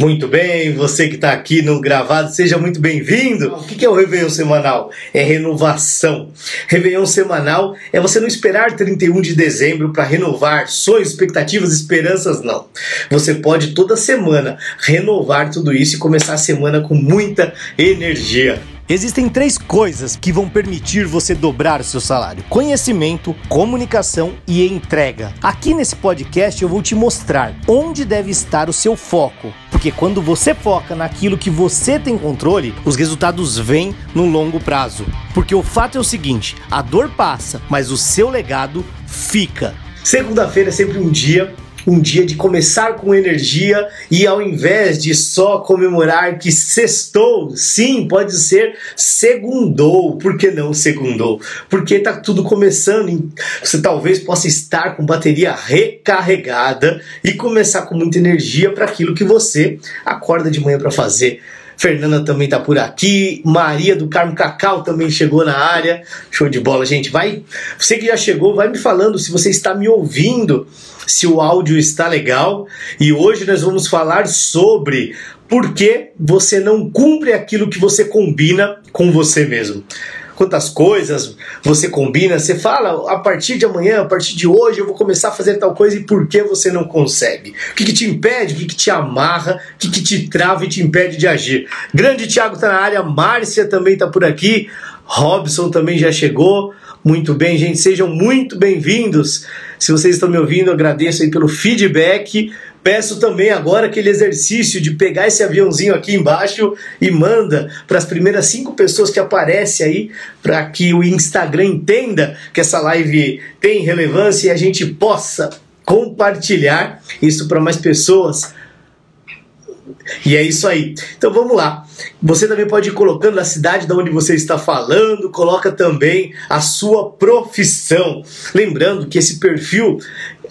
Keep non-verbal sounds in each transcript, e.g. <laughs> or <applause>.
Muito bem, você que está aqui no gravado, seja muito bem-vindo. O que é o Réveillon semanal? É renovação. Réveillon semanal é você não esperar 31 de dezembro para renovar sonhos, expectativas, esperanças, não. Você pode toda semana renovar tudo isso e começar a semana com muita energia. Existem três coisas que vão permitir você dobrar o seu salário: conhecimento, comunicação e entrega. Aqui nesse podcast eu vou te mostrar onde deve estar o seu foco. Porque quando você foca naquilo que você tem controle, os resultados vêm no longo prazo. Porque o fato é o seguinte: a dor passa, mas o seu legado fica. Segunda-feira é sempre um dia um dia de começar com energia e ao invés de só comemorar que sextou, sim, pode ser segundou. Por que não segundou? Porque tá tudo começando. Você talvez possa estar com bateria recarregada e começar com muita energia para aquilo que você acorda de manhã para fazer. Fernanda também tá por aqui, Maria do Carmo Cacau também chegou na área. Show de bola, gente. Vai, você que já chegou, vai me falando se você está me ouvindo, se o áudio está legal. E hoje nós vamos falar sobre por que você não cumpre aquilo que você combina com você mesmo quantas coisas você combina, você fala a partir de amanhã, a partir de hoje eu vou começar a fazer tal coisa e por que você não consegue? O que, que te impede, o que, que te amarra, o que, que te trava e te impede de agir? Grande Thiago está na área, Márcia também está por aqui, Robson também já chegou. Muito bem, gente, sejam muito bem-vindos. Se vocês estão me ouvindo, agradeço aí pelo feedback. Peço também agora aquele exercício de pegar esse aviãozinho aqui embaixo e manda para as primeiras cinco pessoas que aparecem aí, para que o Instagram entenda que essa live tem relevância e a gente possa compartilhar isso para mais pessoas. E é isso aí. Então vamos lá. Você também pode ir colocando a cidade de onde você está falando, coloca também a sua profissão. Lembrando que esse perfil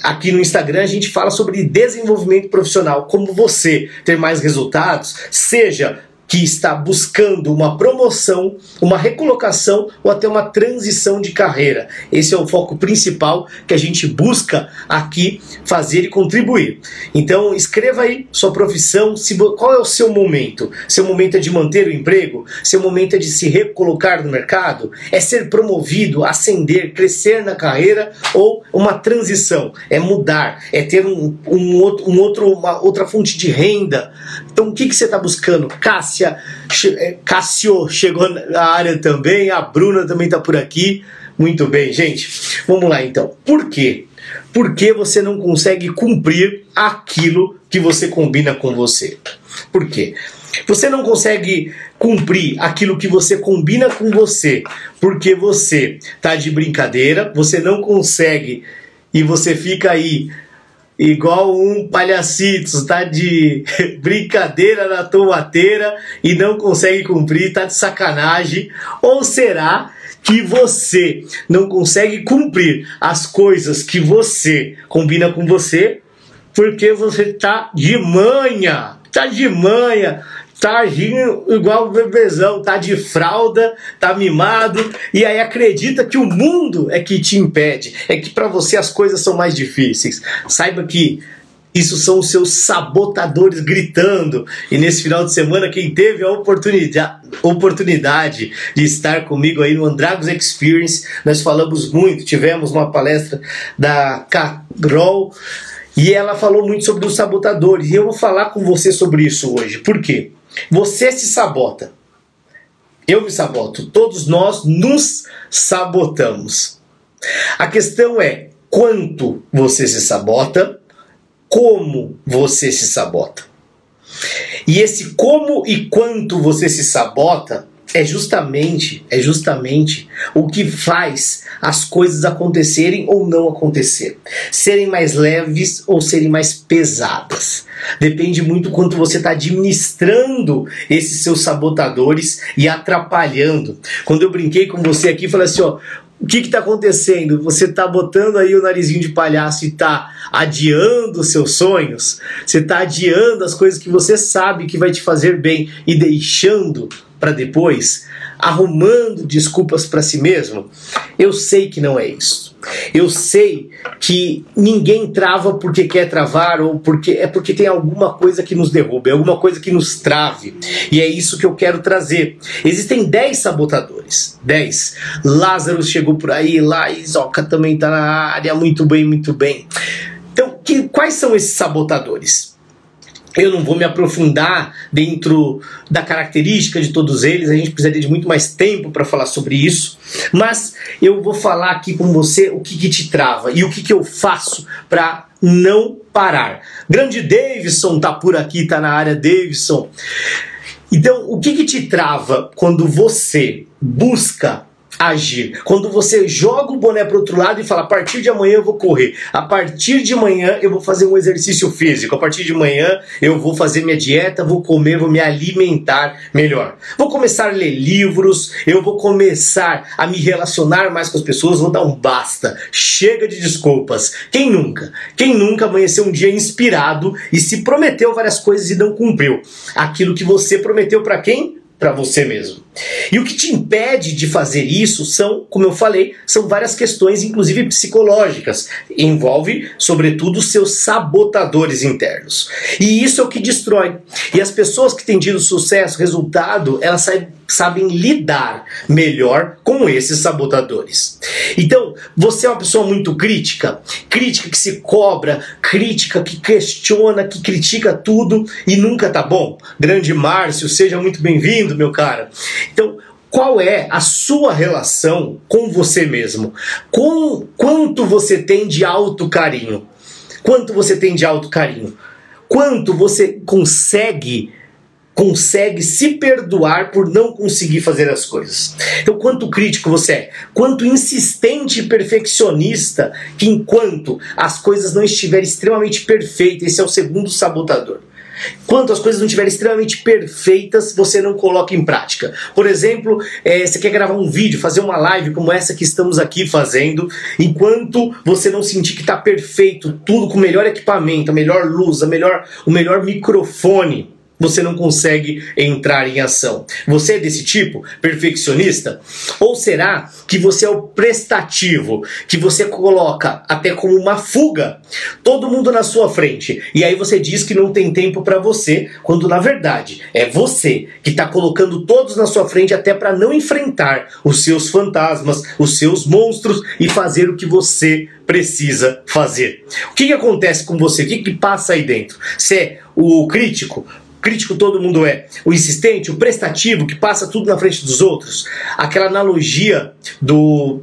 aqui no Instagram a gente fala sobre desenvolvimento profissional, como você ter mais resultados, seja que está buscando uma promoção, uma recolocação ou até uma transição de carreira. Esse é o foco principal que a gente busca aqui fazer e contribuir. Então, escreva aí sua profissão, qual é o seu momento? Seu momento é de manter o emprego? Seu momento é de se recolocar no mercado? É ser promovido, ascender, crescer na carreira ou uma transição? É mudar, é ter um, um outro, um outro, uma outra fonte de renda. Então, o que, que você está buscando? Cássia, Cássia, é, Cássio chegou na área também, a Bruna também está por aqui. Muito bem, gente. Vamos lá então. Por quê? Por que você não consegue cumprir aquilo que você combina com você? Por quê? Você não consegue cumprir aquilo que você combina com você porque você tá de brincadeira, você não consegue e você fica aí igual um palhacito, tá de <laughs> brincadeira na tomateira e não consegue cumprir, tá de sacanagem? Ou será que você não consegue cumprir as coisas que você combina com você porque você tá de manha, tá de manha, tá agindo igual o bebezão, tá de fralda, tá mimado, e aí acredita que o mundo é que te impede, é que para você as coisas são mais difíceis. Saiba que isso são os seus sabotadores gritando. E nesse final de semana, quem teve a oportunidade, oportunidade de estar comigo aí no Andragos Experience, nós falamos muito, tivemos uma palestra da Carol e ela falou muito sobre os sabotadores. E eu vou falar com você sobre isso hoje. Por quê? Você se sabota. Eu me saboto. Todos nós nos sabotamos. A questão é quanto você se sabota, como você se sabota. E esse como e quanto você se sabota é justamente, é justamente o que faz as coisas acontecerem ou não acontecer, serem mais leves ou serem mais pesadas. Depende muito quanto você está administrando esses seus sabotadores e atrapalhando. Quando eu brinquei com você aqui, falei assim, ó, o que está acontecendo? Você está botando aí o narizinho de palhaço e está adiando seus sonhos? Você está adiando as coisas que você sabe que vai te fazer bem e deixando para depois, arrumando desculpas para si mesmo? Eu sei que não é isso. Eu sei que ninguém trava porque quer travar ou porque é porque tem alguma coisa que nos derruba, é alguma coisa que nos trave. E é isso que eu quero trazer. Existem 10 sabotadores. 10. Lázaro chegou por aí, lá Isoca também está na área, muito bem, muito bem. Então, que, quais são esses sabotadores? Eu não vou me aprofundar dentro da característica de todos eles, a gente precisaria de muito mais tempo para falar sobre isso, mas eu vou falar aqui com você o que, que te trava e o que, que eu faço para não parar. Grande Davidson tá por aqui, tá na área Davidson. Então, o que, que te trava quando você busca agir. Quando você joga o boné para outro lado e fala: a partir de amanhã eu vou correr, a partir de amanhã eu vou fazer um exercício físico, a partir de amanhã eu vou fazer minha dieta, vou comer, vou me alimentar melhor. Vou começar a ler livros, eu vou começar a me relacionar mais com as pessoas, vou dar um basta. Chega de desculpas. Quem nunca? Quem nunca amanheceu um dia inspirado e se prometeu várias coisas e não cumpriu? Aquilo que você prometeu para quem? para você mesmo. E o que te impede de fazer isso são, como eu falei, são várias questões, inclusive psicológicas. Envolve, sobretudo, seus sabotadores internos. E isso é o que destrói. E as pessoas que têm tido sucesso, resultado, elas saem sabem lidar melhor com esses sabotadores. Então, você é uma pessoa muito crítica, crítica que se cobra, crítica que questiona, que critica tudo e nunca tá bom. Grande Márcio, seja muito bem-vindo, meu cara. Então, qual é a sua relação com você mesmo? Com quanto você tem de alto carinho? Quanto você tem de alto carinho? Quanto você consegue consegue se perdoar por não conseguir fazer as coisas. Então, quanto crítico você é, quanto insistente e perfeccionista, que enquanto as coisas não estiverem extremamente perfeitas, esse é o segundo sabotador. Quanto as coisas não estiverem extremamente perfeitas, você não coloca em prática. Por exemplo, é, você quer gravar um vídeo, fazer uma live como essa que estamos aqui fazendo, enquanto você não sentir que está perfeito, tudo com o melhor equipamento, a melhor luz, a melhor, o melhor microfone você não consegue entrar em ação. Você é desse tipo, perfeccionista? Ou será que você é o prestativo, que você coloca até como uma fuga todo mundo na sua frente e aí você diz que não tem tempo para você, quando na verdade é você que está colocando todos na sua frente até para não enfrentar os seus fantasmas, os seus monstros e fazer o que você precisa fazer. O que, que acontece com você? O que, que passa aí dentro? Você é o crítico, crítico todo mundo é, o insistente, o prestativo, que passa tudo na frente dos outros. Aquela analogia do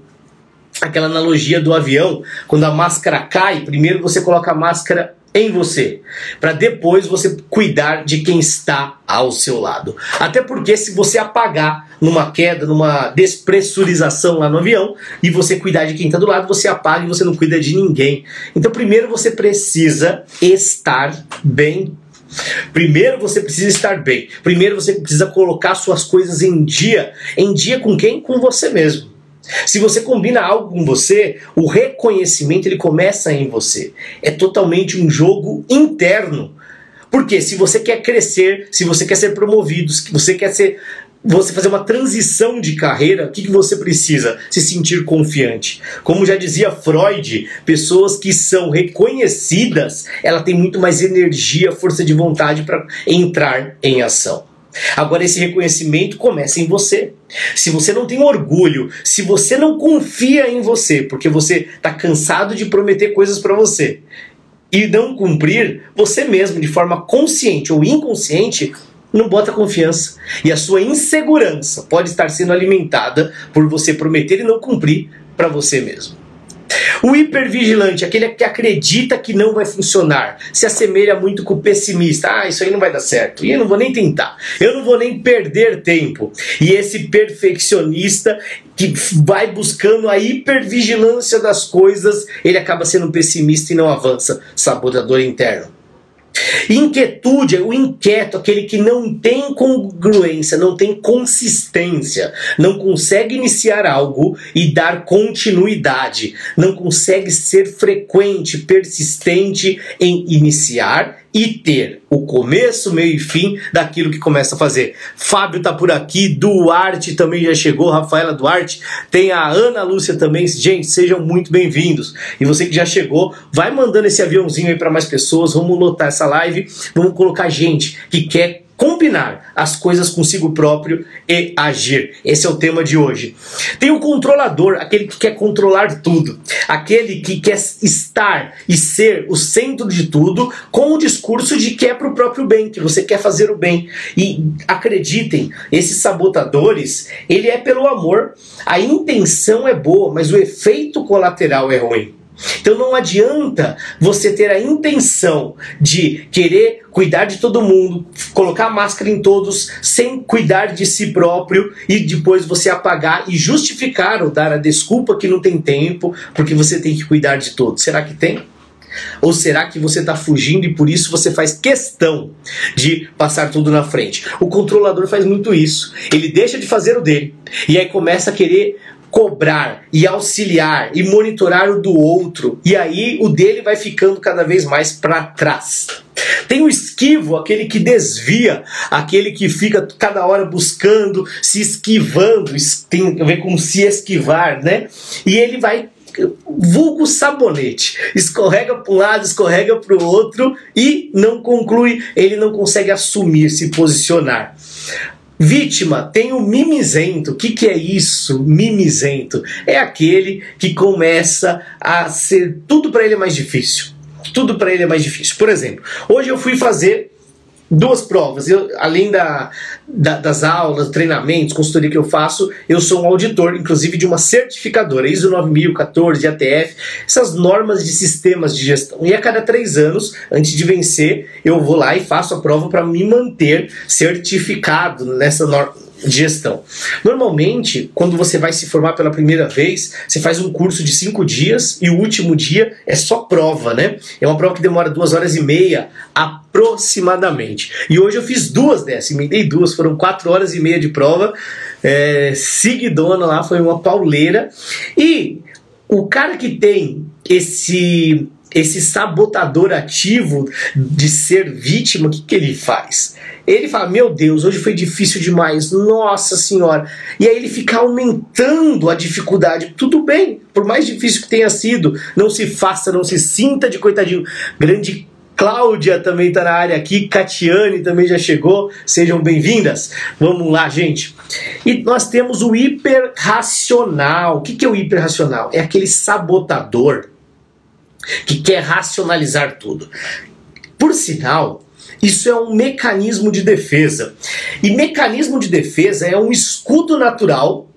aquela analogia do avião, quando a máscara cai, primeiro você coloca a máscara em você, para depois você cuidar de quem está ao seu lado. Até porque se você apagar numa queda, numa despressurização lá no avião, e você cuidar de quem está do lado, você apaga e você não cuida de ninguém. Então primeiro você precisa estar bem Primeiro você precisa estar bem. Primeiro você precisa colocar suas coisas em dia. Em dia com quem? Com você mesmo. Se você combina algo com você, o reconhecimento ele começa em você. É totalmente um jogo interno. Porque se você quer crescer, se você quer ser promovido, se você quer ser você fazer uma transição de carreira, o que, que você precisa? Se sentir confiante. Como já dizia Freud, pessoas que são reconhecidas, ela tem muito mais energia, força de vontade para entrar em ação. Agora, esse reconhecimento começa em você. Se você não tem orgulho, se você não confia em você, porque você está cansado de prometer coisas para você e não cumprir, você mesmo, de forma consciente ou inconsciente, não bota confiança. E a sua insegurança pode estar sendo alimentada por você prometer e não cumprir para você mesmo. O hipervigilante, aquele que acredita que não vai funcionar, se assemelha muito com o pessimista. Ah, isso aí não vai dar certo. E eu não vou nem tentar. Eu não vou nem perder tempo. E esse perfeccionista que vai buscando a hipervigilância das coisas, ele acaba sendo um pessimista e não avança. Sabotador interno. Inquietude é o inquieto, aquele que não tem congruência, não tem consistência, não consegue iniciar algo e dar continuidade, não consegue ser frequente, persistente em iniciar e ter o começo, meio e fim daquilo que começa a fazer. Fábio tá por aqui, Duarte também já chegou, Rafaela Duarte, tem a Ana Lúcia também. Gente, sejam muito bem-vindos. E você que já chegou, vai mandando esse aviãozinho aí para mais pessoas, vamos lotar essa live, vamos colocar gente que quer combinar as coisas consigo próprio e agir. Esse é o tema de hoje. Tem o controlador, aquele que quer controlar tudo, aquele que quer estar e ser o centro de tudo, com o discurso de que é para o próprio bem, que você quer fazer o bem. E acreditem, esses sabotadores, ele é pelo amor. A intenção é boa, mas o efeito colateral é ruim. Então não adianta você ter a intenção de querer cuidar de todo mundo, colocar máscara em todos, sem cuidar de si próprio e depois você apagar e justificar ou dar a desculpa que não tem tempo, porque você tem que cuidar de todos. Será que tem? Ou será que você está fugindo e por isso você faz questão de passar tudo na frente? O controlador faz muito isso. Ele deixa de fazer o dele e aí começa a querer cobrar e auxiliar e monitorar o do outro, e aí o dele vai ficando cada vez mais para trás. Tem o esquivo, aquele que desvia, aquele que fica cada hora buscando, se esquivando, tem a ver com se esquivar, né? E ele vai vulgo sabonete. Escorrega para um lado, escorrega para o outro e não conclui, ele não consegue assumir, se posicionar. Vítima tem o mimizento. O que, que é isso? Mimizento. É aquele que começa a ser tudo para ele é mais difícil. Tudo para ele é mais difícil. Por exemplo, hoje eu fui fazer duas provas. Eu, além da, da, das aulas, treinamentos, consultoria que eu faço, eu sou um auditor, inclusive de uma certificadora, ISO 9014, ATF, essas normas de sistemas de gestão. E a cada três anos, antes de vencer, eu vou lá e faço a prova para me manter certificado nessa norma de gestão. Normalmente, quando você vai se formar pela primeira vez, você faz um curso de cinco dias e o último dia é só prova, né? É uma prova que demora duas horas e meia aproximadamente. E hoje eu fiz duas dessas, emendei duas, foram quatro horas e meia de prova. É, seguidona lá, foi uma pauleira. E o cara que tem esse esse sabotador ativo de ser vítima, o que, que ele faz? Ele fala: Meu Deus, hoje foi difícil demais, nossa senhora. E aí ele fica aumentando a dificuldade. Tudo bem, por mais difícil que tenha sido, não se faça, não se sinta de coitadinho. Grande Cláudia também está na área aqui, Catiane também já chegou, sejam bem-vindas. Vamos lá, gente. E nós temos o hiperracional. O que, que é o hiperracional? É aquele sabotador que quer racionalizar tudo. Por sinal, isso é um mecanismo de defesa. E mecanismo de defesa é um escudo natural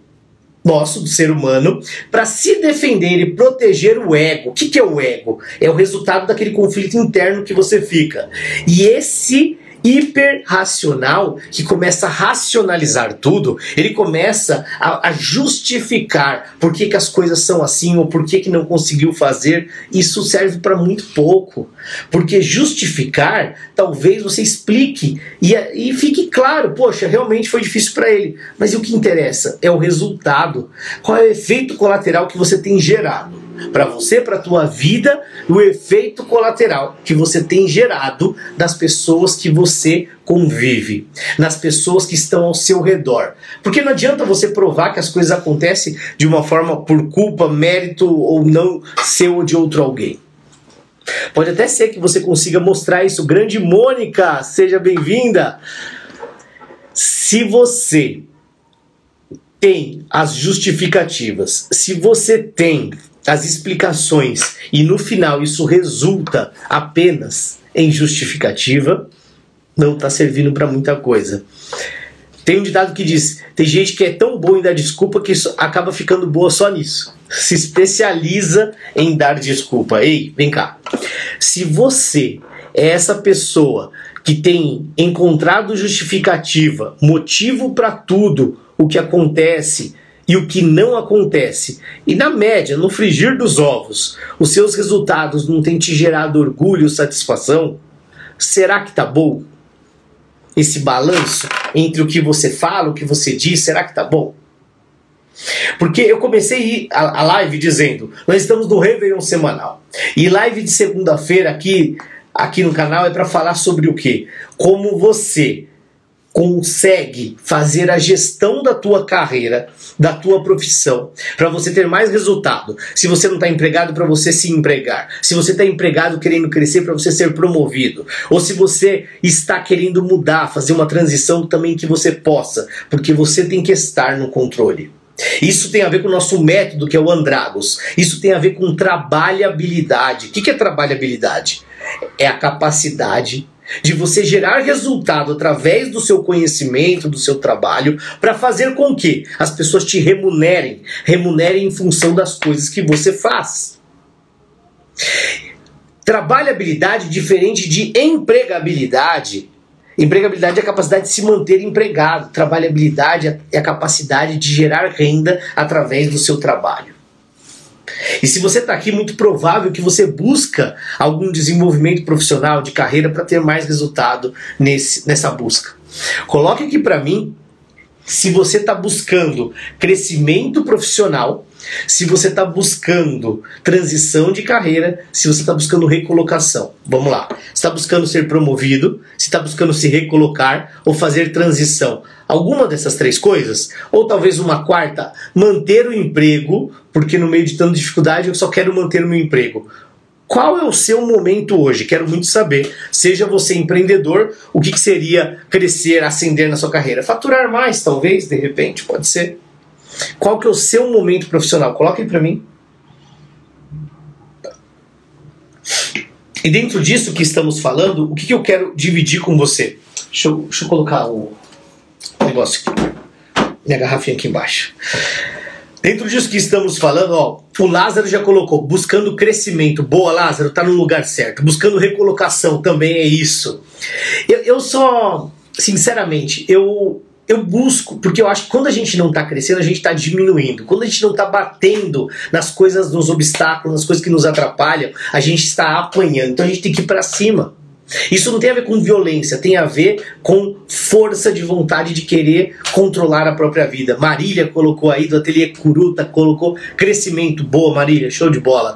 nosso, do ser humano, para se defender e proteger o ego. O que, que é o ego? É o resultado daquele conflito interno que você fica. E esse hiperracional que começa a racionalizar tudo, ele começa a, a, justificar por que, que as coisas são assim ou por que, que não conseguiu fazer. Isso serve para muito pouco. Porque justificar, talvez você explique e, e fique claro, poxa, realmente foi difícil para ele. Mas o que interessa é o resultado. Qual é o efeito colateral que você tem gerado? Para você, para a tua vida, o efeito colateral que você tem gerado das pessoas que você convive, nas pessoas que estão ao seu redor. Porque não adianta você provar que as coisas acontecem de uma forma por culpa, mérito ou não seu ou de outro alguém. Pode até ser que você consiga mostrar isso. Grande Mônica, seja bem-vinda. Se você tem as justificativas, se você tem as explicações e no final isso resulta apenas em justificativa, não está servindo para muita coisa. Tem um ditado que diz: tem gente que é tão boa em dar desculpa que acaba ficando boa só nisso. Se especializa em dar desculpa. Ei, vem cá. Se você é essa pessoa que tem encontrado justificativa, motivo para tudo o que acontece, e o que não acontece. E na média, no frigir dos ovos, os seus resultados não têm te gerado orgulho, satisfação? Será que tá bom? Esse balanço entre o que você fala, o que você diz, será que tá bom? Porque eu comecei a live dizendo, nós estamos no Réveillon semanal. E live de segunda-feira aqui aqui no canal é para falar sobre o que? Como você consegue fazer a gestão da tua carreira, da tua profissão, para você ter mais resultado. Se você não está empregado, para você se empregar. Se você está empregado querendo crescer, para você ser promovido. Ou se você está querendo mudar, fazer uma transição também que você possa, porque você tem que estar no controle. Isso tem a ver com o nosso método, que é o Andragos. Isso tem a ver com trabalhabilidade. O que é trabalhabilidade? É a capacidade de você gerar resultado através do seu conhecimento, do seu trabalho, para fazer com que as pessoas te remunerem, remunerem em função das coisas que você faz. Trabalhabilidade diferente de empregabilidade. Empregabilidade é a capacidade de se manter empregado. Trabalhabilidade é a capacidade de gerar renda através do seu trabalho. E se você está aqui, muito provável que você busca algum desenvolvimento profissional de carreira para ter mais resultado nesse, nessa busca. Coloque aqui para mim se você está buscando crescimento profissional, se você está buscando transição de carreira, se você está buscando recolocação. Vamos lá. está buscando ser promovido, se está buscando se recolocar ou fazer transição. Alguma dessas três coisas? Ou talvez uma quarta, manter o emprego, porque no meio de tanta dificuldade eu só quero manter o meu emprego. Qual é o seu momento hoje? Quero muito saber. Seja você empreendedor, o que, que seria crescer, ascender na sua carreira? Faturar mais, talvez, de repente, pode ser. Qual que é o seu momento profissional? Coloque para mim. E dentro disso que estamos falando, o que, que eu quero dividir com você? Deixa eu, deixa eu colocar o negócio aqui. Minha garrafinha aqui embaixo. Dentro disso que estamos falando, ó, o Lázaro já colocou, buscando crescimento. Boa, Lázaro, tá no lugar certo. Buscando recolocação também é isso. Eu, eu só, sinceramente, eu, eu busco, porque eu acho que quando a gente não está crescendo, a gente está diminuindo. Quando a gente não está batendo nas coisas, nos obstáculos, nas coisas que nos atrapalham, a gente está apanhando. Então a gente tem que ir para cima. Isso não tem a ver com violência, tem a ver com força de vontade de querer controlar a própria vida. Marília colocou aí do ateliê Curuta, colocou crescimento. Boa, Marília, show de bola.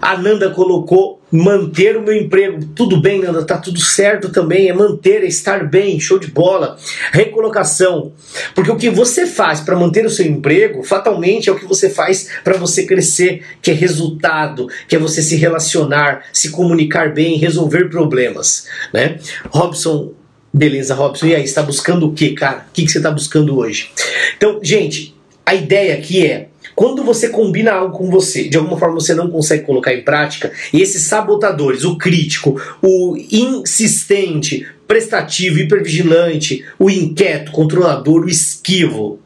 A Nanda colocou manter o meu emprego. Tudo bem, Nanda, tá tudo certo também. É manter, é estar bem, show de bola. Recolocação. Porque o que você faz para manter o seu emprego, fatalmente é o que você faz para você crescer, que é resultado, que é você se relacionar, se comunicar bem, resolver problemas, né? Robson Beleza, Robson. E aí, está buscando o que, cara? O que, que você está buscando hoje? Então, gente, a ideia aqui é quando você combina algo com você, de alguma forma você não consegue colocar em prática, e esses sabotadores, o crítico, o insistente, prestativo, hipervigilante, o inquieto, controlador, o esquivo,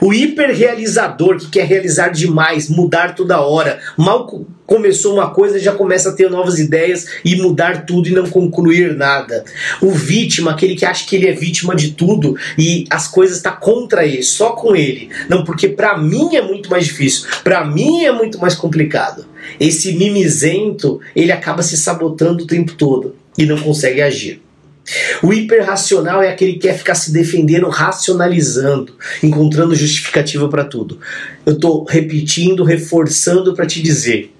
o hiperrealizador que quer realizar demais, mudar toda hora, mal começou uma coisa já começa a ter novas ideias e mudar tudo e não concluir nada. O vítima, aquele que acha que ele é vítima de tudo e as coisas estão tá contra ele, só com ele. Não, porque para mim é muito mais difícil, para mim é muito mais complicado. Esse mimizento, ele acaba se sabotando o tempo todo e não consegue agir. O hiperracional é aquele que quer ficar se defendendo, racionalizando, encontrando justificativa para tudo. Eu estou repetindo, reforçando para te dizer.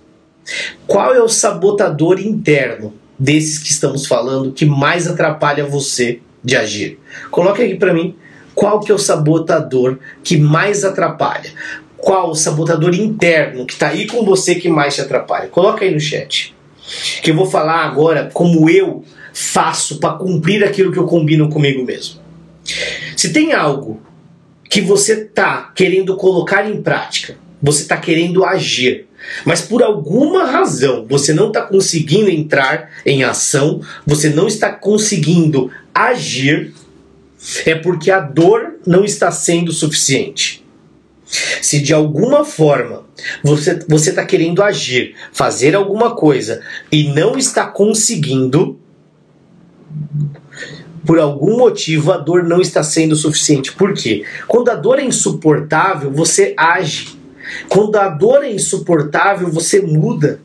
Qual é o sabotador interno desses que estamos falando que mais atrapalha você de agir? Coloque aqui para mim qual que é o sabotador que mais atrapalha. Qual o sabotador interno que está aí com você que mais te atrapalha? Coloca aí no chat. Que eu vou falar agora como eu faço para cumprir aquilo que eu combino comigo mesmo. Se tem algo que você está querendo colocar em prática, você está querendo agir, mas por alguma razão você não está conseguindo entrar em ação, você não está conseguindo agir, é porque a dor não está sendo suficiente. Se de alguma forma você está querendo agir, fazer alguma coisa e não está conseguindo, por algum motivo a dor não está sendo suficiente. Por quê? Quando a dor é insuportável, você age. Quando a dor é insuportável, você muda.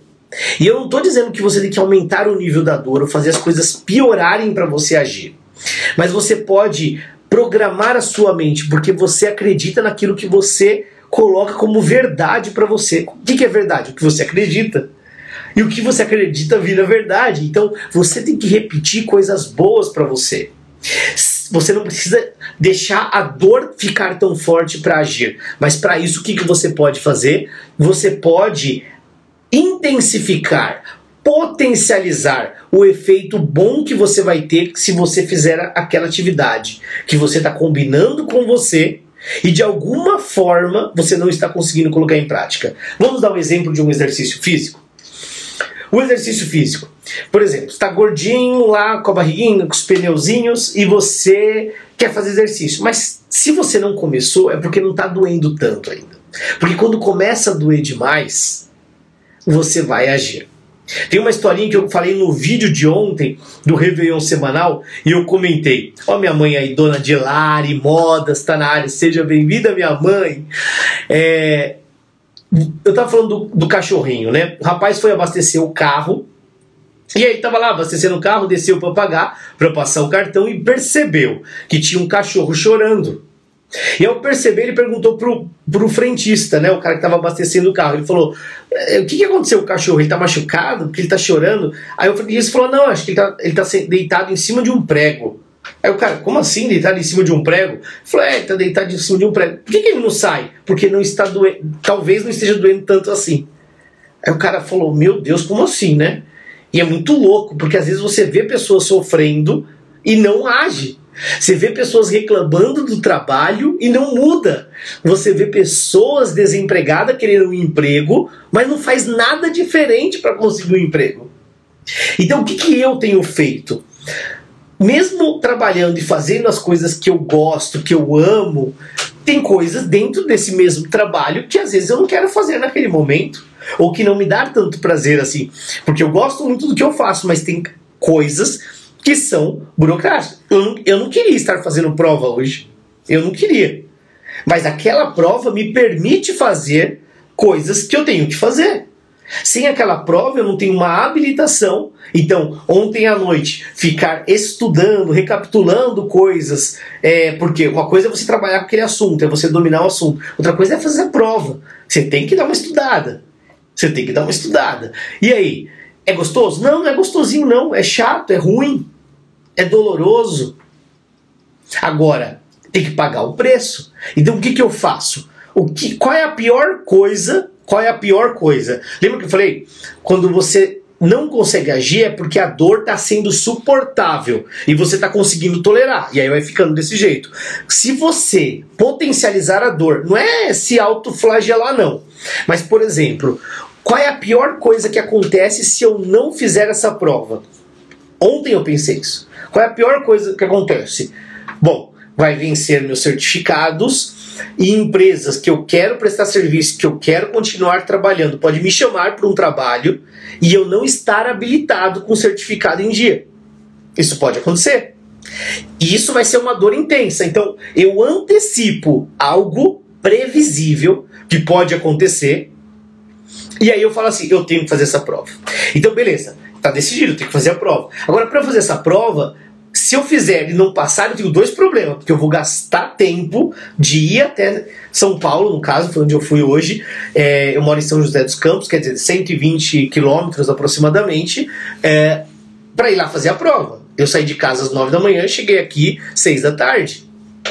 E eu não estou dizendo que você tem que aumentar o nível da dor ou fazer as coisas piorarem para você agir. Mas você pode programar a sua mente, porque você acredita naquilo que você coloca como verdade para você. O que, que é verdade? O que você acredita. E o que você acredita vira verdade. Então você tem que repetir coisas boas para você. Você não precisa deixar a dor ficar tão forte para agir. Mas para isso, o que, que você pode fazer? Você pode intensificar, potencializar o efeito bom que você vai ter se você fizer aquela atividade que você está combinando com você e de alguma forma você não está conseguindo colocar em prática. Vamos dar um exemplo de um exercício físico? O exercício físico. Por exemplo, está gordinho lá com a barriguinha, com os pneuzinhos e você quer fazer exercício. Mas se você não começou, é porque não está doendo tanto ainda. Porque quando começa a doer demais, você vai agir. Tem uma historinha que eu falei no vídeo de ontem do Réveillon semanal e eu comentei. Ó, minha mãe aí, dona de Lari, modas, tá na área, seja bem-vinda, minha mãe. É, eu tava falando do, do cachorrinho, né? O rapaz foi abastecer o carro e aí tava lá abastecendo o carro, desceu para pagar, para passar o cartão e percebeu que tinha um cachorro chorando. E ao perceber, ele perguntou pro, pro frentista, né, o cara que estava abastecendo o carro. Ele falou: é, O que, que aconteceu com o cachorro? Ele tá machucado? Porque ele tá chorando? Aí o frentista falou: Não, acho que ele tá, ele tá deitado em cima de um prego. Aí o cara, como assim deitado em cima de um prego? Ele falou: É, tá deitado em cima de um prego. Por que, que ele não sai? Porque não está doendo, talvez não esteja doendo tanto assim. Aí o cara falou: Meu Deus, como assim, né? E é muito louco, porque às vezes você vê pessoas sofrendo e não age. Você vê pessoas reclamando do trabalho e não muda. Você vê pessoas desempregadas querendo um emprego, mas não faz nada diferente para conseguir um emprego. Então o que, que eu tenho feito? Mesmo trabalhando e fazendo as coisas que eu gosto, que eu amo, tem coisas dentro desse mesmo trabalho que às vezes eu não quero fazer naquele momento, ou que não me dá tanto prazer assim. Porque eu gosto muito do que eu faço, mas tem coisas que são burocráticos. Eu não, eu não queria estar fazendo prova hoje. Eu não queria. Mas aquela prova me permite fazer coisas que eu tenho que fazer. Sem aquela prova, eu não tenho uma habilitação. Então, ontem à noite, ficar estudando, recapitulando coisas, é, porque uma coisa é você trabalhar com aquele assunto, é você dominar o assunto. Outra coisa é fazer a prova. Você tem que dar uma estudada. Você tem que dar uma estudada. E aí, é gostoso? Não, não é gostosinho, não. É chato, é ruim, é doloroso. Agora, tem que pagar o preço. Então, o que, que eu faço? O que, qual é a pior coisa? Qual é a pior coisa? Lembra que eu falei? Quando você não consegue agir é porque a dor está sendo suportável e você está conseguindo tolerar. E aí vai ficando desse jeito. Se você potencializar a dor, não é se autoflagelar, não. Mas, por exemplo, qual é a pior coisa que acontece se eu não fizer essa prova? Ontem eu pensei isso. Qual é a pior coisa que acontece? Bom, vai vencer meus certificados e empresas que eu quero prestar serviço, que eu quero continuar trabalhando, pode me chamar para um trabalho e eu não estar habilitado com certificado em dia. Isso pode acontecer. E isso vai ser uma dor intensa. Então, eu antecipo algo previsível que pode acontecer e aí eu falo assim, eu tenho que fazer essa prova. Então, beleza, tá decidido, tenho que fazer a prova. Agora, para fazer essa prova, se eu fizer e não passar, eu tenho dois problemas, porque eu vou gastar tempo de ir até São Paulo, no caso, foi onde eu fui hoje. É, eu moro em São José dos Campos, quer dizer, 120 quilômetros aproximadamente, é, para ir lá fazer a prova. Eu saí de casa às 9 da manhã cheguei aqui 6 da tarde.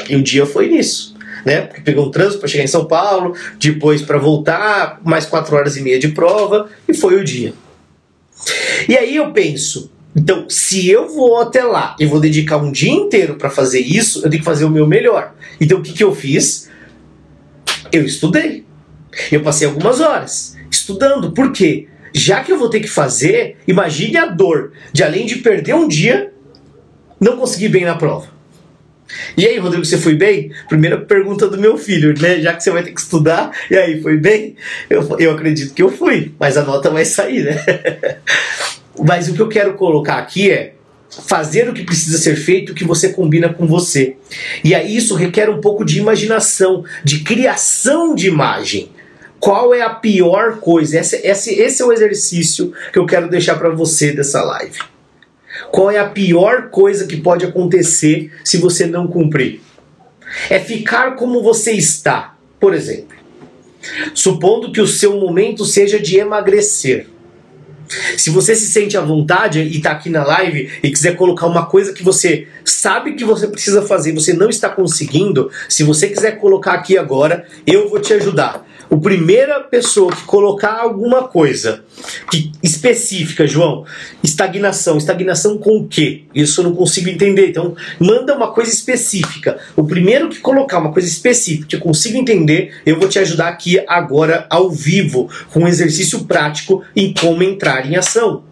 E o dia foi nisso né? Porque pegou um trânsito para chegar em São Paulo, depois para voltar, mais quatro horas e meia de prova, e foi o dia. E aí eu penso, então, se eu vou até lá e vou dedicar um dia inteiro para fazer isso, eu tenho que fazer o meu melhor. Então, o que, que eu fiz? Eu estudei. Eu passei algumas horas estudando. Por quê? Já que eu vou ter que fazer, imagine a dor de além de perder um dia, não conseguir bem na prova. E aí, Rodrigo, você foi bem? Primeira pergunta do meu filho, né? Já que você vai ter que estudar, e aí, foi bem? Eu, eu acredito que eu fui, mas a nota vai sair, né? <laughs> mas o que eu quero colocar aqui é fazer o que precisa ser feito, o que você combina com você. E aí isso requer um pouco de imaginação, de criação de imagem. Qual é a pior coisa? Esse, esse, esse é o exercício que eu quero deixar para você dessa live. Qual é a pior coisa que pode acontecer se você não cumprir? É ficar como você está. Por exemplo, supondo que o seu momento seja de emagrecer. Se você se sente à vontade e está aqui na live e quiser colocar uma coisa que você sabe que você precisa fazer, você não está conseguindo, se você quiser colocar aqui agora, eu vou te ajudar o primeira pessoa que colocar alguma coisa que, específica, João, estagnação, estagnação com o quê? Isso eu não consigo entender. Então, manda uma coisa específica. O primeiro que colocar uma coisa específica que eu consigo entender, eu vou te ajudar aqui agora ao vivo com um exercício prático em como entrar em ação.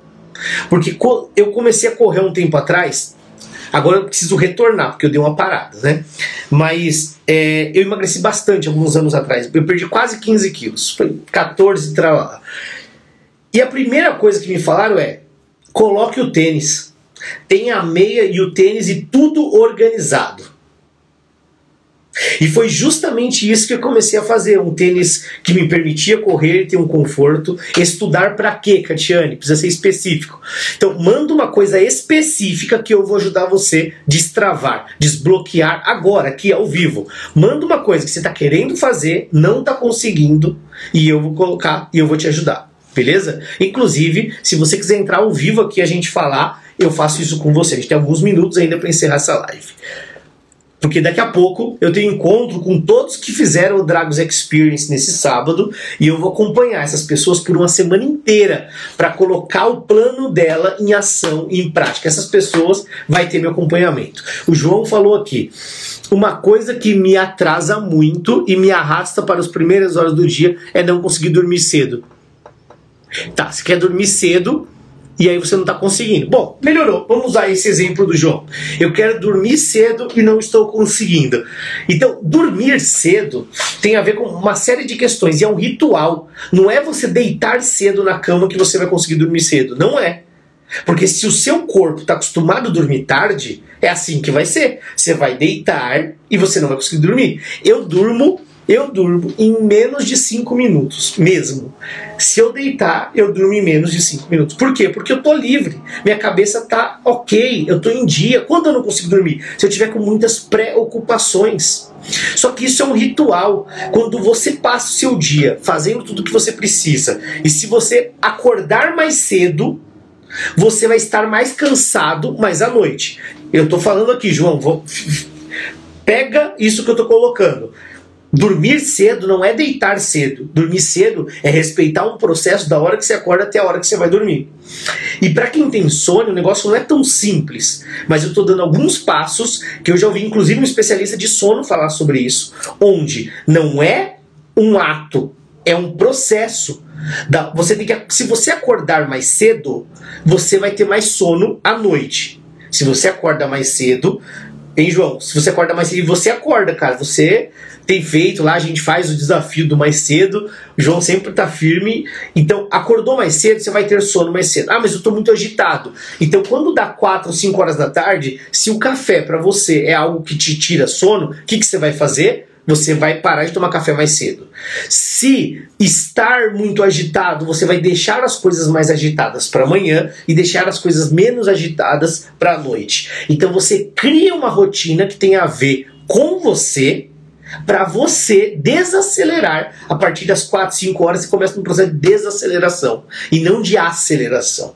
Porque eu comecei a correr um tempo atrás, Agora eu preciso retornar, porque eu dei uma parada, né? Mas é, eu emagreci bastante alguns anos atrás. Eu perdi quase 15 quilos. Foi 14 tra... E a primeira coisa que me falaram é: coloque o tênis. Tenha a meia e o tênis e tudo organizado. E foi justamente isso que eu comecei a fazer. Um tênis que me permitia correr, ter um conforto. Estudar para quê, Catiane? Precisa ser específico. Então, manda uma coisa específica que eu vou ajudar você destravar, desbloquear agora, aqui ao vivo. Manda uma coisa que você está querendo fazer, não está conseguindo, e eu vou colocar e eu vou te ajudar. Beleza? Inclusive, se você quiser entrar ao vivo aqui a gente falar, eu faço isso com você. A gente tem alguns minutos ainda para encerrar essa live. Porque daqui a pouco eu tenho encontro com todos que fizeram o Dragos Experience nesse sábado e eu vou acompanhar essas pessoas por uma semana inteira para colocar o plano dela em ação e em prática. Essas pessoas vai ter meu acompanhamento. O João falou aqui. Uma coisa que me atrasa muito e me arrasta para as primeiras horas do dia é não conseguir dormir cedo. Tá, você quer dormir cedo, e aí você não está conseguindo. Bom, melhorou. Vamos usar esse exemplo do João. Eu quero dormir cedo e não estou conseguindo. Então, dormir cedo tem a ver com uma série de questões e é um ritual. Não é você deitar cedo na cama que você vai conseguir dormir cedo. Não é. Porque se o seu corpo está acostumado a dormir tarde, é assim que vai ser. Você vai deitar e você não vai conseguir dormir. Eu durmo eu durmo em menos de 5 minutos, mesmo. Se eu deitar, eu durmo em menos de 5 minutos. Por quê? Porque eu tô livre. Minha cabeça tá ok, eu tô em dia. Quando eu não consigo dormir? Se eu tiver com muitas preocupações. Só que isso é um ritual. Quando você passa o seu dia fazendo tudo o que você precisa, e se você acordar mais cedo, você vai estar mais cansado mais à noite. Eu tô falando aqui, João, vou... <laughs> pega isso que eu tô colocando. Dormir cedo não é deitar cedo. Dormir cedo é respeitar um processo da hora que você acorda até a hora que você vai dormir. E para quem tem sono, o negócio não é tão simples. Mas eu estou dando alguns passos que eu já ouvi, inclusive, um especialista de sono falar sobre isso. Onde não é um ato, é um processo. Da, você tem que, se você acordar mais cedo, você vai ter mais sono à noite. Se você acorda mais cedo, Hein, João? Se você acorda mais cedo, e você acorda, cara, você tem feito lá, a gente faz o desafio do mais cedo, o João sempre tá firme. Então, acordou mais cedo, você vai ter sono mais cedo. Ah, mas eu tô muito agitado. Então, quando dá 4 ou 5 horas da tarde, se o café para você é algo que te tira sono, o que, que você vai fazer? Você vai parar de tomar café mais cedo. Se estar muito agitado, você vai deixar as coisas mais agitadas para amanhã e deixar as coisas menos agitadas para a noite. Então você cria uma rotina que tem a ver com você para você desacelerar a partir das 4, 5 horas você começa um processo de desaceleração e não de aceleração.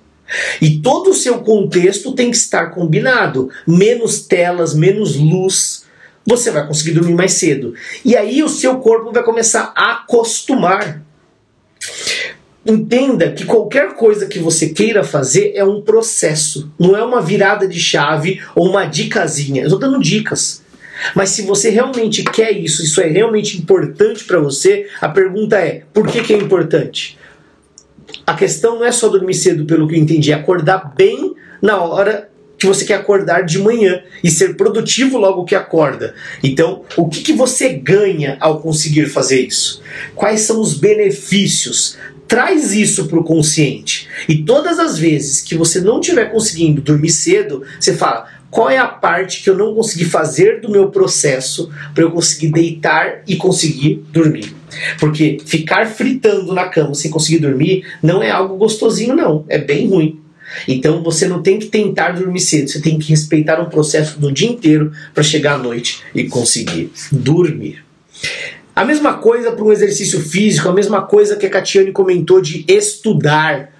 E todo o seu contexto tem que estar combinado. Menos telas, menos luz, você vai conseguir dormir mais cedo. E aí o seu corpo vai começar a acostumar. Entenda que qualquer coisa que você queira fazer é um processo, não é uma virada de chave ou uma dicasinha. Eu estou dando dicas. Mas se você realmente quer isso, isso é realmente importante para você, a pergunta é: por que, que é importante? A questão não é só dormir cedo, pelo que eu entendi, é acordar bem na hora que você quer acordar de manhã e ser produtivo logo que acorda. Então, o que, que você ganha ao conseguir fazer isso? Quais são os benefícios? Traz isso para o consciente. E todas as vezes que você não estiver conseguindo dormir cedo, você fala: qual é a parte que eu não consegui fazer do meu processo para eu conseguir deitar e conseguir dormir. Porque ficar fritando na cama sem conseguir dormir não é algo gostosinho, não. É bem ruim. Então você não tem que tentar dormir cedo, você tem que respeitar um processo do dia inteiro para chegar à noite e conseguir dormir. A mesma coisa para um exercício físico, a mesma coisa que a Catiane comentou de estudar.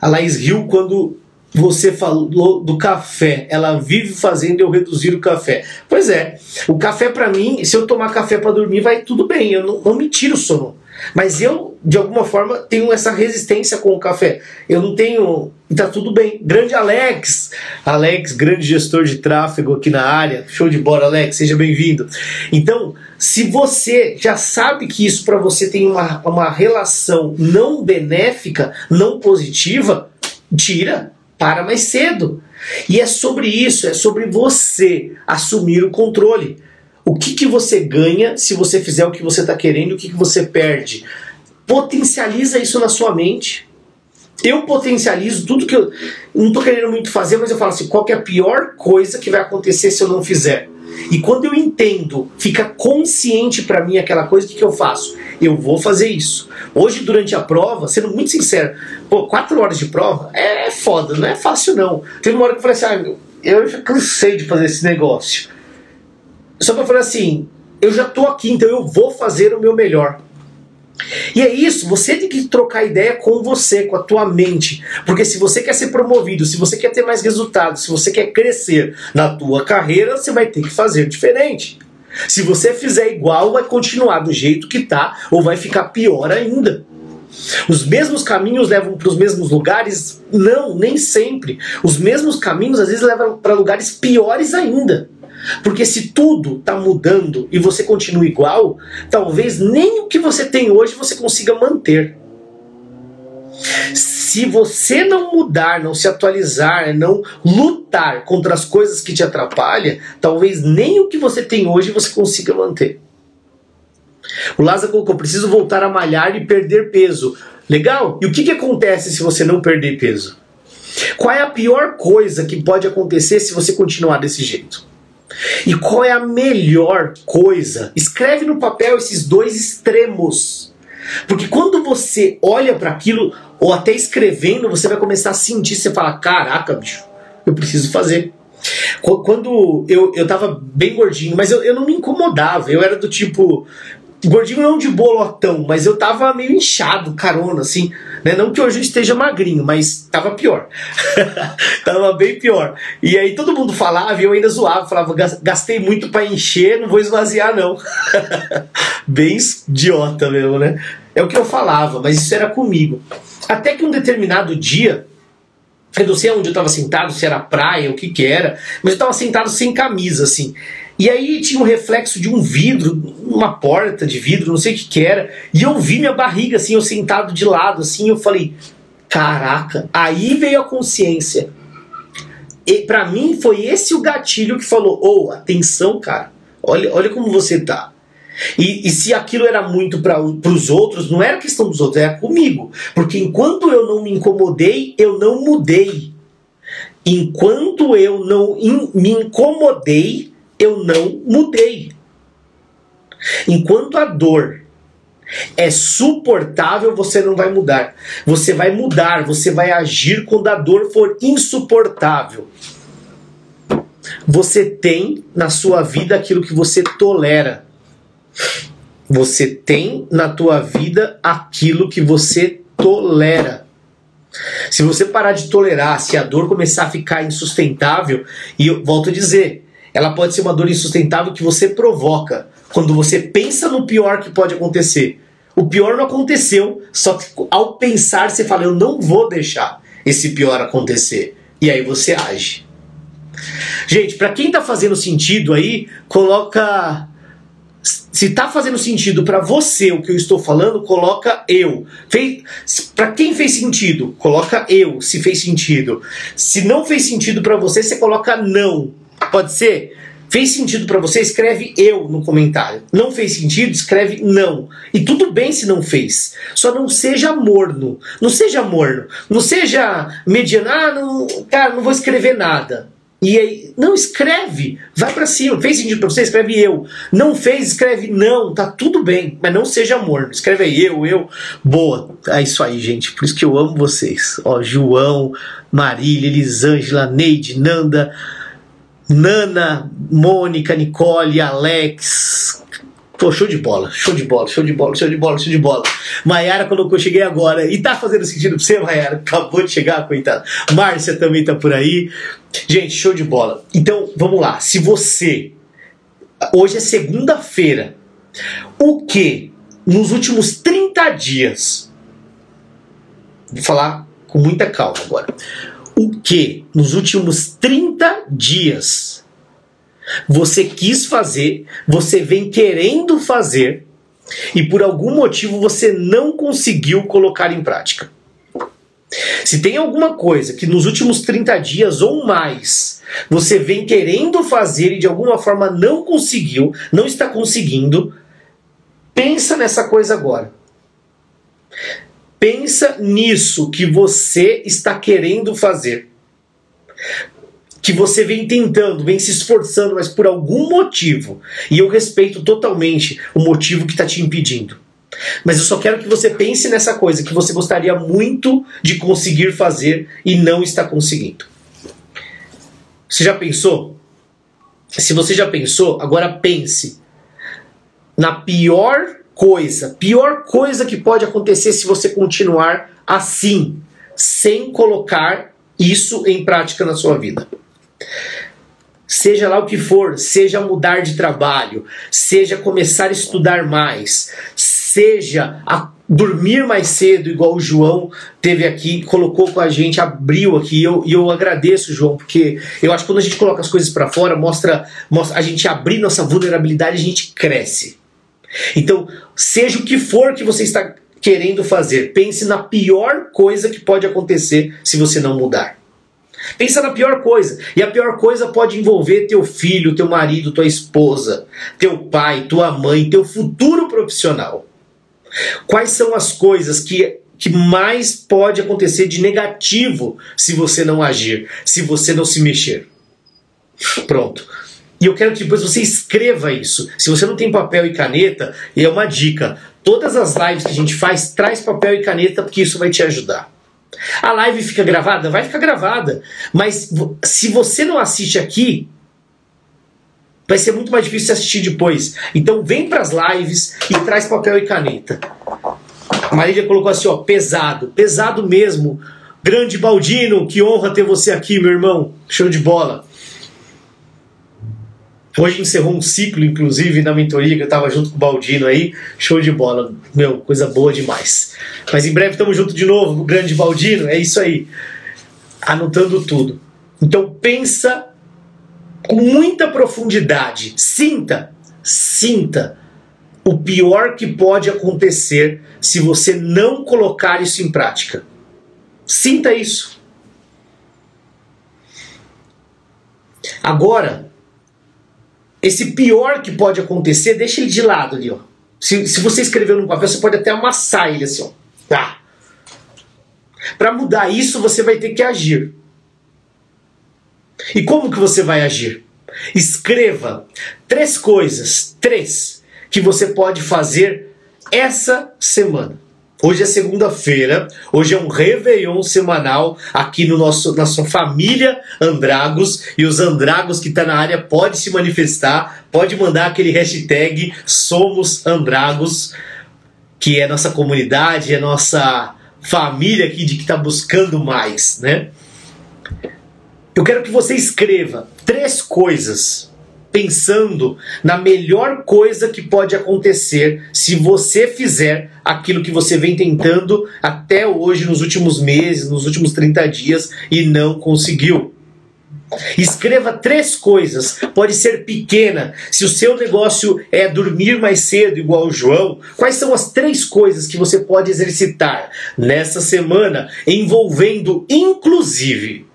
A Laís riu quando você falou do café. Ela vive fazendo eu reduzir o café. Pois é, o café para mim, se eu tomar café para dormir, vai tudo bem. Eu não, não me tiro o sono. Mas eu, de alguma forma, tenho essa resistência com o café. Eu não tenho. E tá tudo bem. Grande Alex, Alex, grande gestor de tráfego aqui na área. Show de bola, Alex, seja bem-vindo. Então, se você já sabe que isso para você tem uma, uma relação não benéfica, não positiva, tira, para mais cedo. E é sobre isso, é sobre você assumir o controle. O que, que você ganha se você fizer o que você está querendo, o que, que você perde. Potencializa isso na sua mente. Eu potencializo tudo que eu. Não estou querendo muito fazer, mas eu falo assim: qual é a pior coisa que vai acontecer se eu não fizer? E quando eu entendo, fica consciente para mim aquela coisa, o que, que eu faço? Eu vou fazer isso. Hoje, durante a prova, sendo muito sincero, pô, quatro horas de prova é foda, não é fácil não. Teve uma hora que eu falei assim: ah, eu já cansei de fazer esse negócio. Só eu falei assim: eu já tô aqui, então eu vou fazer o meu melhor. E é isso, você tem que trocar ideia com você, com a tua mente. Porque se você quer ser promovido, se você quer ter mais resultados, se você quer crescer na tua carreira, você vai ter que fazer diferente. Se você fizer igual, vai continuar do jeito que tá, ou vai ficar pior ainda. Os mesmos caminhos levam para os mesmos lugares? Não, nem sempre. Os mesmos caminhos às vezes levam para lugares piores ainda. Porque se tudo está mudando e você continua igual, talvez nem o que você tem hoje você consiga manter. Se você não mudar, não se atualizar, não lutar contra as coisas que te atrapalham, talvez nem o que você tem hoje você consiga manter. O Lázaro colocou: preciso voltar a malhar e perder peso. Legal? E o que, que acontece se você não perder peso? Qual é a pior coisa que pode acontecer se você continuar desse jeito? E qual é a melhor coisa? Escreve no papel esses dois extremos. Porque quando você olha para aquilo, ou até escrevendo, você vai começar a sentir, você fala: caraca, bicho, eu preciso fazer. Quando eu, eu tava bem gordinho, mas eu, eu não me incomodava, eu era do tipo. Gordinho não de bolotão, mas eu tava meio inchado, carona, assim. Né? Não que hoje eu esteja magrinho, mas tava pior. <laughs> tava bem pior. E aí todo mundo falava e eu ainda zoava, falava, gastei muito para encher, não vou esvaziar não. <laughs> bem idiota mesmo, né? É o que eu falava, mas isso era comigo. Até que um determinado dia, eu não sei onde eu estava sentado, se era praia, o que que era, mas eu estava sentado sem camisa, assim. E aí tinha um reflexo de um vidro, uma porta de vidro, não sei o que, que era. E eu vi minha barriga, assim, eu sentado de lado, assim, eu falei, caraca, aí veio a consciência. E para mim foi esse o gatilho que falou, ô, oh, atenção, cara, olha, olha como você tá. E, e se aquilo era muito para os outros, não era questão dos outros, era comigo. Porque enquanto eu não me incomodei, eu não mudei. Enquanto eu não in, me incomodei, eu não mudei. Enquanto a dor é suportável, você não vai mudar. Você vai mudar, você vai agir quando a dor for insuportável. Você tem na sua vida aquilo que você tolera. Você tem na tua vida aquilo que você tolera. Se você parar de tolerar, se a dor começar a ficar insustentável, e eu volto a dizer, ela pode ser uma dor insustentável que você provoca quando você pensa no pior que pode acontecer. O pior não aconteceu, só que ao pensar você fala: eu não vou deixar esse pior acontecer. E aí você age. Gente, para quem tá fazendo sentido aí, coloca se tá fazendo sentido para você o que eu estou falando, coloca eu. Para quem fez sentido, coloca eu, se fez sentido. Se não fez sentido para você, você coloca não. Pode ser? Fez sentido para você? Escreve eu no comentário. Não fez sentido? Escreve não. E tudo bem se não fez. Só não seja morno. Não seja morno. Não seja mediano. Ah, não, cara, não vou escrever nada. E aí, não escreve, vai para cima. Fez sentido para você? Escreve eu. Não fez? Escreve não. Tá tudo bem, mas não seja morno. Escreve aí eu, eu. Boa. É isso aí, gente. Por isso que eu amo vocês. Ó, João, Marília, Elisângela, Neide, Nanda. Nana, Mônica, Nicole, Alex, Pô, show de bola, show de bola, show de bola, show de bola, show de bola. Maiara colocou, cheguei agora. E tá fazendo sentido pra você, Maiara? Acabou de chegar, coitada. Márcia também tá por aí. Gente, show de bola. Então, vamos lá. Se você. Hoje é segunda-feira. O que nos últimos 30 dias. Vou falar com muita calma agora. O que nos últimos 30 dias você quis fazer, você vem querendo fazer e por algum motivo você não conseguiu colocar em prática. Se tem alguma coisa que nos últimos 30 dias ou mais você vem querendo fazer e de alguma forma não conseguiu, não está conseguindo, pensa nessa coisa agora. Pensa nisso que você está querendo fazer que você vem tentando, vem se esforçando, mas por algum motivo, e eu respeito totalmente o motivo que está te impedindo. Mas eu só quero que você pense nessa coisa que você gostaria muito de conseguir fazer e não está conseguindo. Você já pensou? Se você já pensou, agora pense na pior coisa, pior coisa que pode acontecer se você continuar assim, sem colocar isso em prática na sua vida. Seja lá o que for, seja mudar de trabalho, seja começar a estudar mais, seja a dormir mais cedo, igual o João teve aqui, colocou com a gente, abriu aqui. E eu, eu agradeço, João, porque eu acho que quando a gente coloca as coisas para fora, mostra, mostra a gente abrir nossa vulnerabilidade, a gente cresce. Então, seja o que for que você está querendo fazer, pense na pior coisa que pode acontecer se você não mudar. Pensa na pior coisa. E a pior coisa pode envolver teu filho, teu marido, tua esposa, teu pai, tua mãe, teu futuro profissional. Quais são as coisas que, que mais pode acontecer de negativo se você não agir, se você não se mexer? Pronto. E eu quero que depois você escreva isso. Se você não tem papel e caneta, é uma dica. Todas as lives que a gente faz, traz papel e caneta, porque isso vai te ajudar. A live fica gravada? Vai ficar gravada. Mas se você não assiste aqui, vai ser muito mais difícil assistir depois. Então vem para as lives e traz papel e caneta. A Marília colocou assim, ó, pesado, pesado mesmo. Grande Baldino, que honra ter você aqui, meu irmão. Show de bola. Hoje encerrou um ciclo, inclusive, na mentoria, que eu estava junto com o Baldino aí. Show de bola. Meu, coisa boa demais. Mas em breve estamos juntos de novo, o grande Baldino. É isso aí. Anotando tudo. Então pensa com muita profundidade. Sinta, sinta o pior que pode acontecer se você não colocar isso em prática. Sinta isso. Agora, esse pior que pode acontecer, deixa ele de lado ali, ó. Se, se você escreveu no papel, você pode até amassar ele assim, ó. Tá. Para mudar isso, você vai ter que agir. E como que você vai agir? Escreva três coisas, três, que você pode fazer essa semana. Hoje é segunda-feira, hoje é um Réveillon semanal aqui no nosso, na sua família Andragos. E os Andragos que está na área pode se manifestar, pode mandar aquele hashtag Somos Andragos, que é nossa comunidade, é nossa família aqui de que está buscando mais, né? Eu quero que você escreva três coisas pensando na melhor coisa que pode acontecer se você fizer aquilo que você vem tentando até hoje, nos últimos meses, nos últimos 30 dias e não conseguiu. Escreva três coisas, pode ser pequena. Se o seu negócio é dormir mais cedo, igual o João, quais são as três coisas que você pode exercitar nessa semana, envolvendo inclusive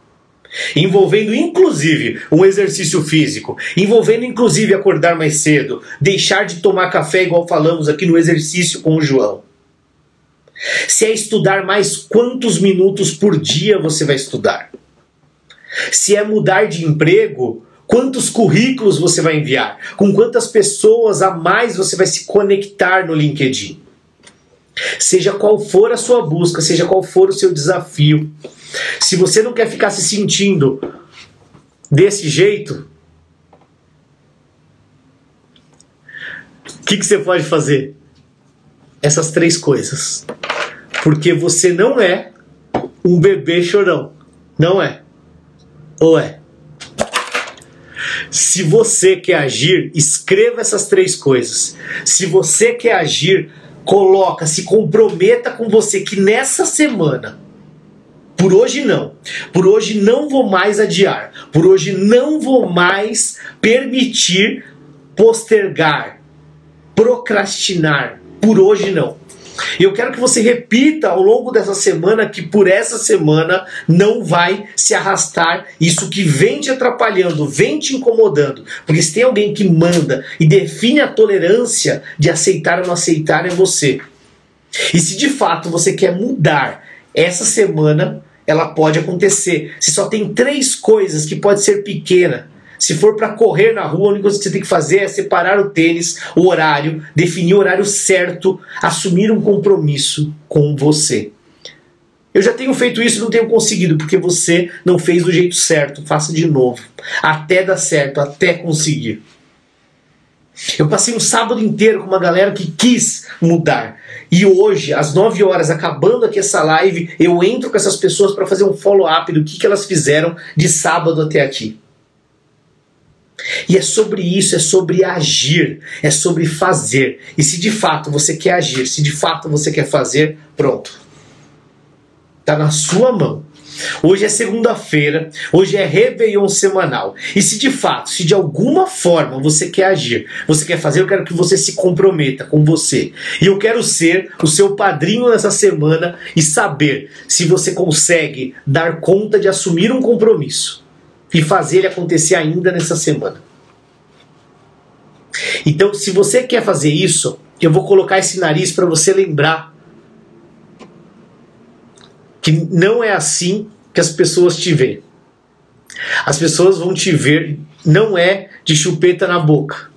envolvendo inclusive um exercício físico, envolvendo inclusive acordar mais cedo, deixar de tomar café, igual falamos aqui no exercício com o João. Se é estudar mais, quantos minutos por dia você vai estudar? Se é mudar de emprego, quantos currículos você vai enviar? Com quantas pessoas a mais você vai se conectar no LinkedIn? Seja qual for a sua busca, seja qual for o seu desafio, se você não quer ficar se sentindo desse jeito, O que, que você pode fazer? Essas três coisas. Porque você não é um bebê chorão. Não é. Ou é? Se você quer agir, escreva essas três coisas. Se você quer agir, coloca, se comprometa com você que nessa semana, por hoje não, por hoje não vou mais adiar, por hoje não vou mais permitir postergar, procrastinar, por hoje não. E eu quero que você repita ao longo dessa semana que por essa semana não vai se arrastar isso que vem te atrapalhando, vem te incomodando. Porque se tem alguém que manda e define a tolerância de aceitar ou não aceitar, é você. E se de fato você quer mudar essa semana, ela pode acontecer. Se só tem três coisas que pode ser pequena, se for para correr na rua, a única coisa que você tem que fazer é separar o tênis, o horário, definir o horário certo, assumir um compromisso com você. Eu já tenho feito isso e não tenho conseguido, porque você não fez do jeito certo. Faça de novo. Até dar certo, até conseguir. Eu passei um sábado inteiro com uma galera que quis mudar. E hoje, às 9 horas, acabando aqui essa live, eu entro com essas pessoas para fazer um follow-up do que, que elas fizeram de sábado até aqui. E é sobre isso, é sobre agir, é sobre fazer. E se de fato você quer agir, se de fato você quer fazer, pronto. Está na sua mão. Hoje é segunda-feira, hoje é Réveillon semanal. E se de fato, se de alguma forma você quer agir, você quer fazer, eu quero que você se comprometa com você. E eu quero ser o seu padrinho nessa semana e saber se você consegue dar conta de assumir um compromisso e fazer ele acontecer ainda nessa semana. Então, se você quer fazer isso, eu vou colocar esse nariz para você lembrar que não é assim que as pessoas te veem. As pessoas vão te ver, não é de chupeta na boca.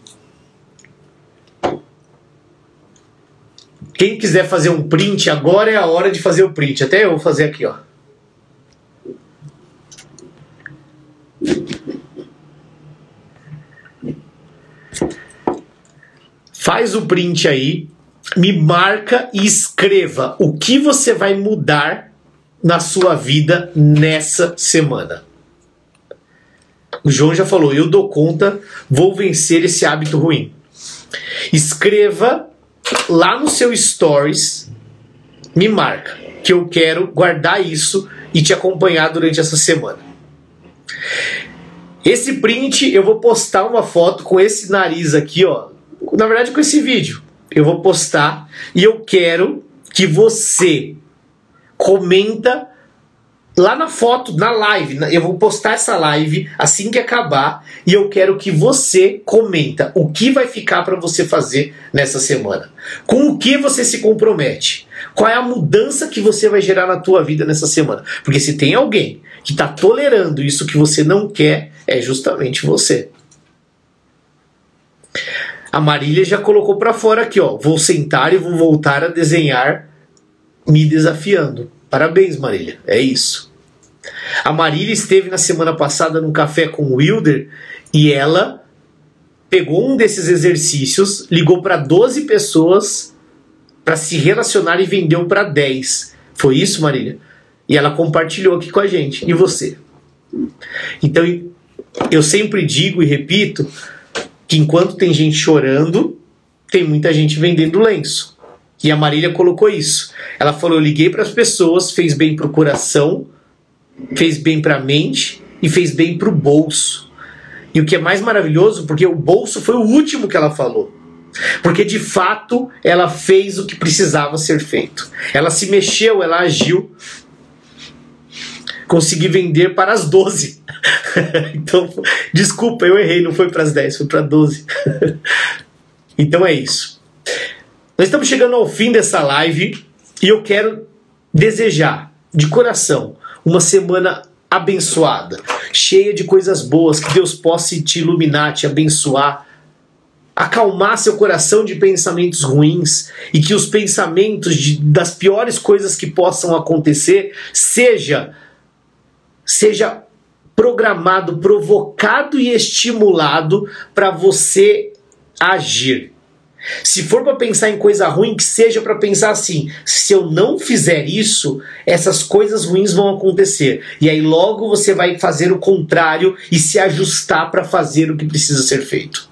Quem quiser fazer um print, agora é a hora de fazer o print. Até eu vou fazer aqui, ó. Faz o print aí, me marca e escreva o que você vai mudar na sua vida nessa semana. O João já falou, eu dou conta, vou vencer esse hábito ruim. Escreva lá no seu stories, me marca, que eu quero guardar isso e te acompanhar durante essa semana. Esse print eu vou postar uma foto com esse nariz aqui, ó, na verdade, com esse vídeo. Eu vou postar e eu quero que você comenta lá na foto, na live. Eu vou postar essa live assim que acabar e eu quero que você comenta o que vai ficar para você fazer nessa semana. Com o que você se compromete? Qual é a mudança que você vai gerar na tua vida nessa semana? Porque se tem alguém que está tolerando isso que você não quer, é justamente você. A Marília já colocou para fora aqui, ó. Vou sentar e vou voltar a desenhar me desafiando. Parabéns, Marília. É isso. A Marília esteve na semana passada num café com o Wilder e ela pegou um desses exercícios, ligou para 12 pessoas para se relacionar e vendeu para 10. Foi isso, Marília? E ela compartilhou aqui com a gente. E você? Então, eu sempre digo e repito que enquanto tem gente chorando, tem muita gente vendendo lenço. E a Marília colocou isso. Ela falou: eu liguei para as pessoas, fez bem para o coração, fez bem para a mente e fez bem para o bolso. E o que é mais maravilhoso, porque o bolso foi o último que ela falou. Porque de fato ela fez o que precisava ser feito. Ela se mexeu, ela agiu. Consegui vender para as 12. <laughs> então, desculpa, eu errei, não foi para as 10, foi para 12. <laughs> então é isso. Nós estamos chegando ao fim dessa live e eu quero desejar de coração uma semana abençoada, cheia de coisas boas, que Deus possa te iluminar, te abençoar, acalmar seu coração de pensamentos ruins e que os pensamentos de, das piores coisas que possam acontecer seja seja programado, provocado e estimulado para você agir. Se for para pensar em coisa ruim, que seja para pensar assim: se eu não fizer isso, essas coisas ruins vão acontecer. E aí logo você vai fazer o contrário e se ajustar para fazer o que precisa ser feito.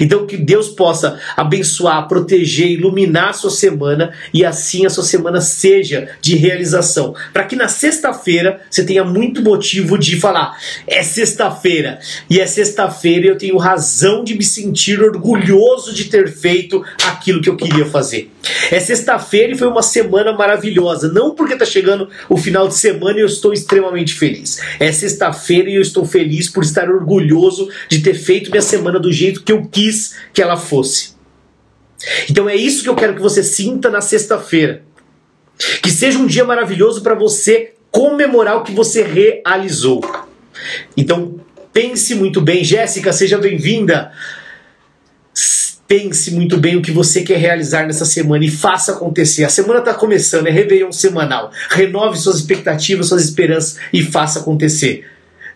Então que Deus possa abençoar, proteger, iluminar a sua semana e assim a sua semana seja de realização. Para que na sexta-feira você tenha muito motivo de falar: é sexta-feira e é sexta-feira eu tenho razão de me sentir orgulhoso de ter feito aquilo que eu queria fazer. É sexta-feira e foi uma semana maravilhosa, não porque está chegando o final de semana e eu estou extremamente feliz. É sexta-feira e eu estou feliz por estar orgulhoso de ter feito minha semana do jeito que eu quis que ela fosse. Então é isso que eu quero que você sinta na sexta-feira. Que seja um dia maravilhoso para você comemorar o que você realizou. Então pense muito bem, Jéssica, seja bem-vinda. Pense muito bem o que você quer realizar nessa semana e faça acontecer. A semana está começando, é Réveillon semanal. Renove suas expectativas, suas esperanças e faça acontecer.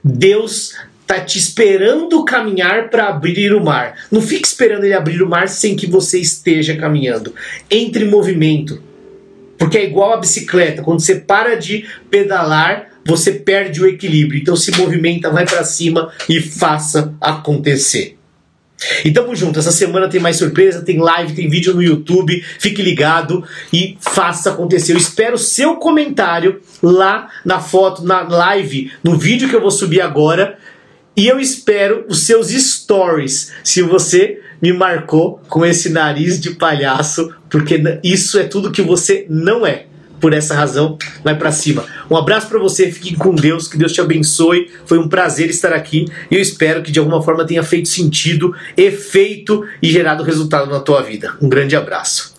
Deus tá te esperando caminhar para abrir o mar. Não fique esperando ele abrir o mar sem que você esteja caminhando. Entre em movimento. Porque é igual a bicicleta, quando você para de pedalar, você perde o equilíbrio. Então se movimenta, vai para cima e faça acontecer. E tamo junto, essa semana tem mais surpresa, tem live, tem vídeo no YouTube, fique ligado e faça acontecer. Eu espero seu comentário lá na foto, na live, no vídeo que eu vou subir agora, e eu espero os seus stories, se você me marcou com esse nariz de palhaço, porque isso é tudo que você não é. Por essa razão, vai para cima. Um abraço para você, fique com Deus, que Deus te abençoe. Foi um prazer estar aqui e eu espero que de alguma forma tenha feito sentido, efeito e gerado resultado na tua vida. Um grande abraço.